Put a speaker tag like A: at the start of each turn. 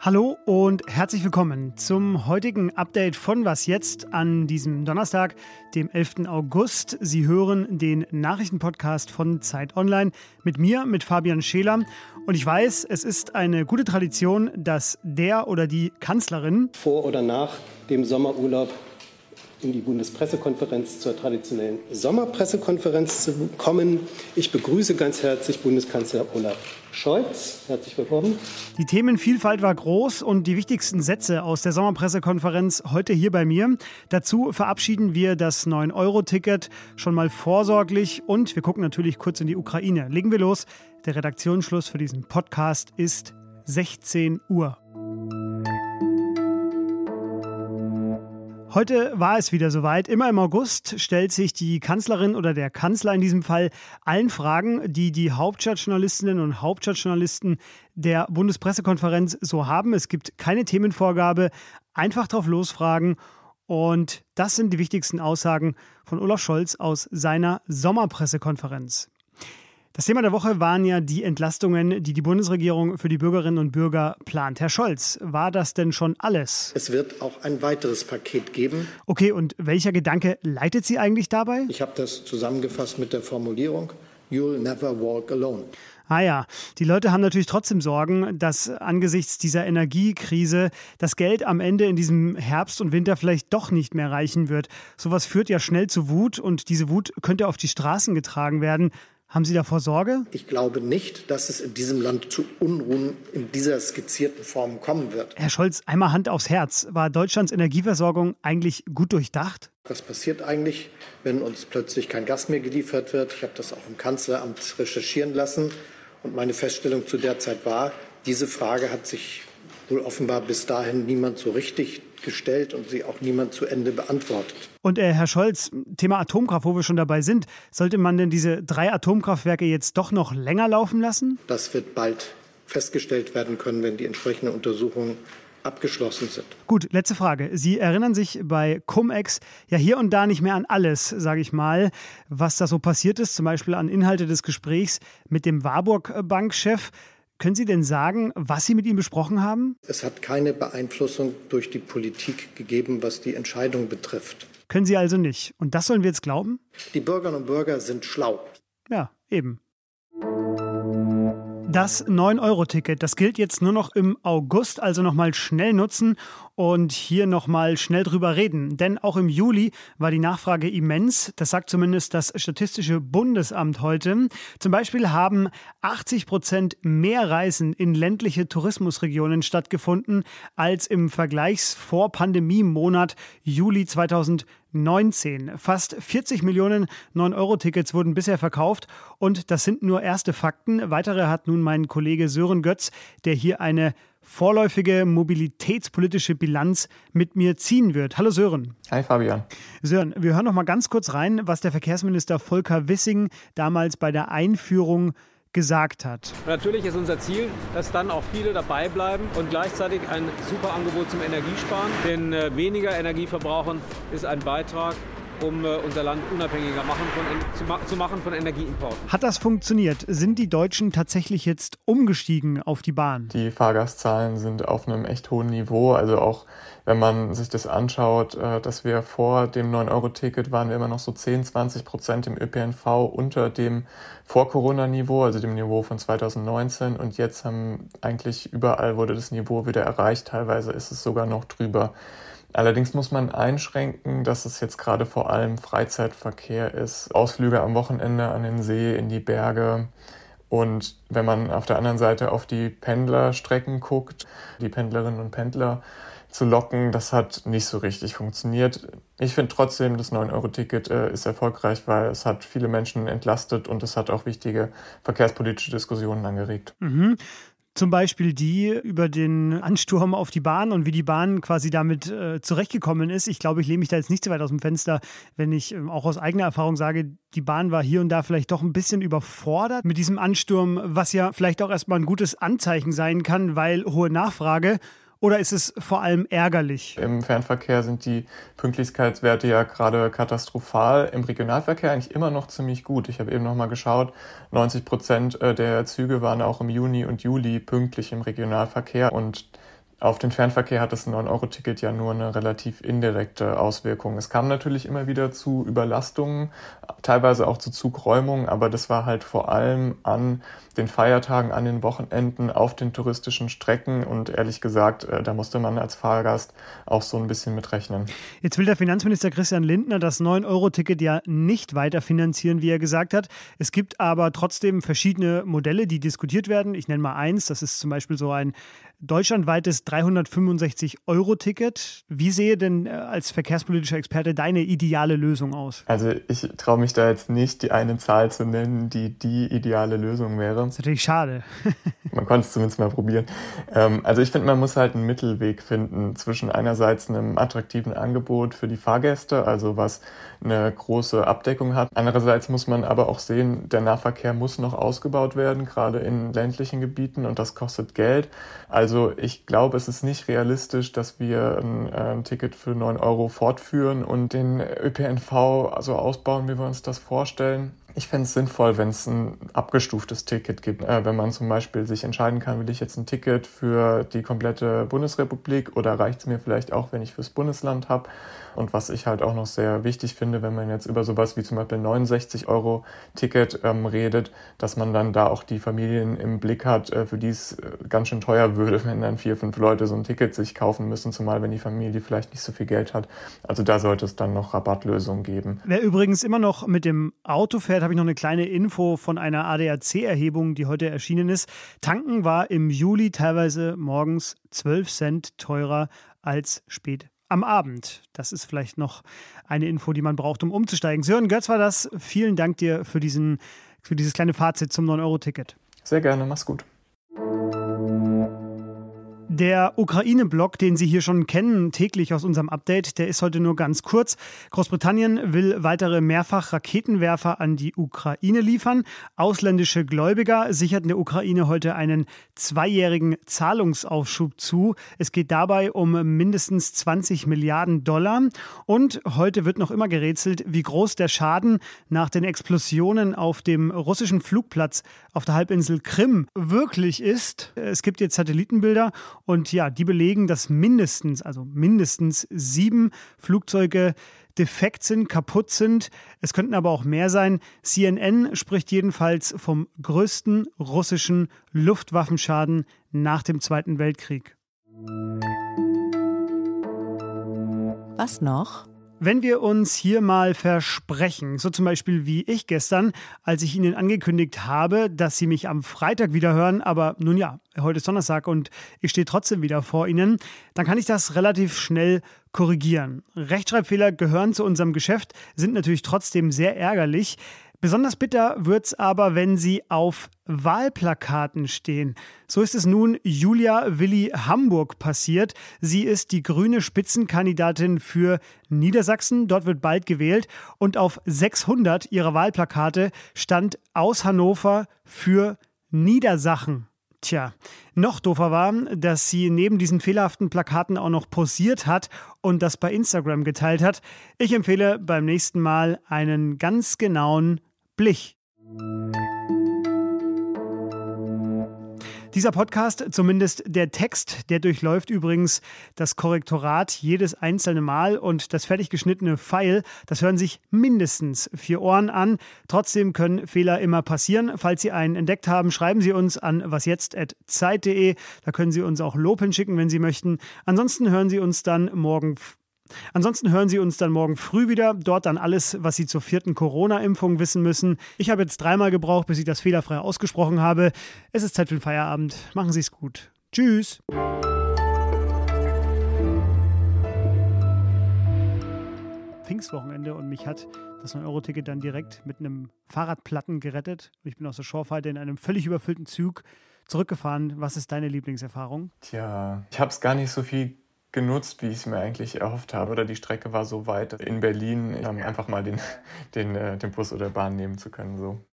A: Hallo und herzlich willkommen zum heutigen Update von Was jetzt an diesem Donnerstag, dem 11. August. Sie hören den Nachrichtenpodcast von Zeit Online mit mir, mit Fabian Scheler. Und ich weiß, es ist eine gute Tradition, dass der oder die Kanzlerin
B: vor oder nach dem Sommerurlaub in die Bundespressekonferenz zur traditionellen Sommerpressekonferenz zu kommen. Ich begrüße ganz herzlich Bundeskanzler Olaf Scholz. Herzlich willkommen.
A: Die Themenvielfalt war groß und die wichtigsten Sätze aus der Sommerpressekonferenz heute hier bei mir. Dazu verabschieden wir das 9-Euro-Ticket schon mal vorsorglich und wir gucken natürlich kurz in die Ukraine. Legen wir los. Der Redaktionsschluss für diesen Podcast ist 16 Uhr. Heute war es wieder soweit. Immer im August stellt sich die Kanzlerin oder der Kanzler in diesem Fall allen Fragen, die die Hauptstadtjournalistinnen und Hauptstadtjournalisten der Bundespressekonferenz so haben. Es gibt keine Themenvorgabe. Einfach drauf losfragen. Und das sind die wichtigsten Aussagen von Olaf Scholz aus seiner Sommerpressekonferenz. Das Thema der Woche waren ja die Entlastungen, die die Bundesregierung für die Bürgerinnen und Bürger plant. Herr Scholz, war das denn schon alles?
C: Es wird auch ein weiteres Paket geben.
A: Okay, und welcher Gedanke leitet Sie eigentlich dabei?
C: Ich habe das zusammengefasst mit der Formulierung You'll never walk alone.
A: Ah ja, die Leute haben natürlich trotzdem Sorgen, dass angesichts dieser Energiekrise das Geld am Ende in diesem Herbst und Winter vielleicht doch nicht mehr reichen wird. Sowas führt ja schnell zu Wut und diese Wut könnte auf die Straßen getragen werden. Haben Sie davor Sorge?
C: Ich glaube nicht, dass es in diesem Land zu Unruhen in dieser skizzierten Form kommen wird.
A: Herr Scholz, einmal Hand aufs Herz. War Deutschlands Energieversorgung eigentlich gut durchdacht?
C: Was passiert eigentlich, wenn uns plötzlich kein Gas mehr geliefert wird? Ich habe das auch im Kanzleramt recherchieren lassen. Und meine Feststellung zu der Zeit war, diese Frage hat sich wohl offenbar bis dahin niemand so richtig gestellt und sie auch niemand zu Ende beantwortet.
A: Und äh, Herr Scholz, Thema Atomkraft, wo wir schon dabei sind, sollte man denn diese drei Atomkraftwerke jetzt doch noch länger laufen lassen?
C: Das wird bald festgestellt werden können, wenn die entsprechenden Untersuchungen abgeschlossen sind.
A: Gut, letzte Frage. Sie erinnern sich bei Cum-Ex ja hier und da nicht mehr an alles, sage ich mal, was da so passiert ist, zum Beispiel an Inhalte des Gesprächs mit dem Warburg-Bankchef. Können Sie denn sagen, was Sie mit ihm besprochen haben?
C: Es hat keine Beeinflussung durch die Politik gegeben, was die Entscheidung betrifft.
A: Können Sie also nicht. Und das sollen wir jetzt glauben?
C: Die Bürgerinnen und Bürger sind schlau.
A: Ja, eben. Das 9-Euro-Ticket, das gilt jetzt nur noch im August, also nochmal schnell nutzen und hier nochmal schnell drüber reden. Denn auch im Juli war die Nachfrage immens. Das sagt zumindest das Statistische Bundesamt heute. Zum Beispiel haben 80 Prozent mehr Reisen in ländliche Tourismusregionen stattgefunden als im Vergleichs-Vor-Pandemie-Monat Juli 2020. 19. Fast 40 Millionen 9-Euro-Tickets wurden bisher verkauft und das sind nur erste Fakten. Weitere hat nun mein Kollege Sören Götz, der hier eine vorläufige mobilitätspolitische Bilanz mit mir ziehen wird. Hallo Sören.
D: Hi Fabian.
A: Sören, wir hören noch mal ganz kurz rein, was der Verkehrsminister Volker Wissing damals bei der Einführung gesagt hat.
E: Natürlich ist unser Ziel, dass dann auch viele dabei bleiben und gleichzeitig ein super Angebot zum Energiesparen. Denn äh, weniger Energieverbrauchen ist ein Beitrag um äh, unser Land unabhängiger machen von, zu, machen von Energieimporten.
A: Hat das funktioniert? Sind die Deutschen tatsächlich jetzt umgestiegen auf die Bahn?
D: Die Fahrgastzahlen sind auf einem echt hohen Niveau. Also auch wenn man sich das anschaut, äh, dass wir vor dem 9-Euro-Ticket waren wir immer noch so 10, 20 Prozent im ÖPNV unter dem Vor-Corona-Niveau, also dem Niveau von 2019. Und jetzt haben eigentlich überall wurde das Niveau wieder erreicht. Teilweise ist es sogar noch drüber. Allerdings muss man einschränken, dass es jetzt gerade vor allem Freizeitverkehr ist. Ausflüge am Wochenende an den See, in die Berge. Und wenn man auf der anderen Seite auf die Pendlerstrecken guckt, die Pendlerinnen und Pendler zu locken, das hat nicht so richtig funktioniert. Ich finde trotzdem, das 9-Euro-Ticket äh, ist erfolgreich, weil es hat viele Menschen entlastet und es hat auch wichtige verkehrspolitische Diskussionen angeregt.
A: Mhm. Zum Beispiel die über den Ansturm auf die Bahn und wie die Bahn quasi damit äh, zurechtgekommen ist. Ich glaube, ich lehne mich da jetzt nicht zu weit aus dem Fenster, wenn ich äh, auch aus eigener Erfahrung sage, die Bahn war hier und da vielleicht doch ein bisschen überfordert mit diesem Ansturm, was ja vielleicht auch erstmal ein gutes Anzeichen sein kann, weil hohe Nachfrage Oder ist es vor allem ärgerlich?
D: Im Fernverkehr sind die Pünktlichkeitswerte ja gerade katastrophal. Im Regionalverkehr eigentlich immer noch ziemlich gut. Ich habe eben noch mal geschaut, 90 Prozent äh, der Züge waren auch im Juni und Juli pünktlich im Regionalverkehr und auf den Fernverkehr hat das 9-Euro-Ticket ja nur eine relativ indirekte Auswirkung. Es kam natürlich immer wieder zu Überlastungen, teilweise auch zu Zugräumungen, aber das war halt vor allem an den Feiertagen, an den Wochenenden, auf den touristischen Strecken und ehrlich gesagt, äh, da musste man als Fahrgast auch so ein bisschen mitrechnen.
A: Jetzt will der Finanzminister Christian Lindner das 9-Euro-Ticket ja nicht weiterfinanzieren, wie er gesagt hat. Es gibt aber trotzdem verschiedene Modelle, die diskutiert werden. Ich nenne mal eins, das ist zum Beispiel so ein deutschlandweites 365-Euro-Ticket. Wie sehe denn äh, als verkehrspolitischer Experte deine ideale Lösung aus?
D: Also ich traue mich da jetzt nicht, die eine Zahl zu nennen, die die ideale Lösung wäre.
A: Das ist natürlich schade.
D: man konnte es zumindest mal probieren. Ähm, also ich finde, man muss halt einen Mittelweg finden zwischen einerseits einem attraktiven Angebot für die Fahrgäste, also was eine große Abdeckung hat. Andererseits muss man aber auch sehen, der Nahverkehr muss noch ausgebaut werden, gerade in ländlichen Gebieten und das kostet Geld. Also ich glaube, es ist nicht realistisch, dass wir ein, äh, ein Ticket für 9 Euro fortführen und den ÖPNV so ausbauen, wie wir uns das vorstellen. Ich fände es sinnvoll, wenn es ein abgestuftes Ticket gibt. Äh, wenn man zum Beispiel sich entscheiden kann, will ich jetzt ein Ticket für die komplette Bundesrepublik oder reicht es mir vielleicht auch, wenn ich fürs Bundesland habe. Und was ich halt auch noch sehr wichtig finde, wenn man jetzt über sowas wie zum Beispiel 69 Euro Ticket ähm, redet, dass man dann da auch die Familien im Blick hat, äh, für die es äh, ganz schön teuer würde, wenn dann vier, fünf Leute so ein Ticket sich kaufen müssen, zumal wenn die Familie vielleicht nicht so viel Geld hat. Also da sollte es dann noch Rabattlösungen geben.
A: Wer übrigens immer noch mit dem Auto fährt, habe ich noch eine kleine Info von einer ADAC-Erhebung, die heute erschienen ist. Tanken war im Juli teilweise morgens 12 Cent teurer als spät am Abend. Das ist vielleicht noch eine Info, die man braucht, um umzusteigen. Sören Götz war das. Vielen Dank dir für, diesen, für dieses kleine Fazit zum 9-Euro-Ticket.
D: Sehr gerne, mach's gut.
A: Der Ukraine-Block, den Sie hier schon kennen, täglich aus unserem Update, der ist heute nur ganz kurz. Großbritannien will weitere Mehrfach-Raketenwerfer an die Ukraine liefern. Ausländische Gläubiger sicherten der Ukraine heute einen zweijährigen Zahlungsaufschub zu. Es geht dabei um mindestens 20 Milliarden Dollar. Und heute wird noch immer gerätselt, wie groß der Schaden nach den Explosionen auf dem russischen Flugplatz auf der Halbinsel Krim wirklich ist. Es gibt jetzt Satellitenbilder und ja, die belegen, dass mindestens, also mindestens sieben Flugzeuge defekt sind, kaputt sind. Es könnten aber auch mehr sein. CNN spricht jedenfalls vom größten russischen Luftwaffenschaden nach dem Zweiten Weltkrieg.
F: Was noch?
A: Wenn wir uns hier mal versprechen, so zum Beispiel wie ich gestern, als ich Ihnen angekündigt habe, dass Sie mich am Freitag wieder hören, aber nun ja, heute ist Donnerstag und ich stehe trotzdem wieder vor Ihnen, dann kann ich das relativ schnell korrigieren. Rechtschreibfehler gehören zu unserem Geschäft, sind natürlich trotzdem sehr ärgerlich. Besonders bitter wird's aber, wenn sie auf Wahlplakaten stehen. So ist es nun Julia Willi Hamburg passiert. Sie ist die grüne Spitzenkandidatin für Niedersachsen. Dort wird bald gewählt. Und auf 600 ihrer Wahlplakate stand aus Hannover für Niedersachen. Tja, noch doofer war, dass sie neben diesen fehlerhaften Plakaten auch noch posiert hat und das bei Instagram geteilt hat. Ich empfehle beim nächsten Mal einen ganz genauen Blich. Dieser Podcast, zumindest der Text, der durchläuft übrigens das Korrektorat jedes einzelne Mal und das fertig geschnittene Pfeil, das hören sich mindestens vier Ohren an. Trotzdem können Fehler immer passieren. Falls Sie einen entdeckt haben, schreiben Sie uns an wasjetzt.zeit.de. Da können Sie uns auch Lob hinschicken, wenn Sie möchten. Ansonsten hören Sie uns dann morgen Ansonsten hören Sie uns dann morgen früh wieder. Dort dann alles, was Sie zur vierten Corona-Impfung wissen müssen. Ich habe jetzt dreimal gebraucht, bis ich das fehlerfrei ausgesprochen habe. Es ist Zeit für den Feierabend. Machen Sie es gut. Tschüss. Pfingstwochenende und mich hat das 9-Euro-Ticket dann direkt mit einem Fahrradplatten gerettet. Ich bin aus der Shorefighter in einem völlig überfüllten Zug zurückgefahren. Was ist deine Lieblingserfahrung?
D: Tja, ich habe es gar nicht so viel genutzt, wie ich es mir eigentlich erhofft habe. Oder die Strecke war so weit in Berlin, einfach mal den, den, äh, den Bus oder Bahn nehmen zu können. So.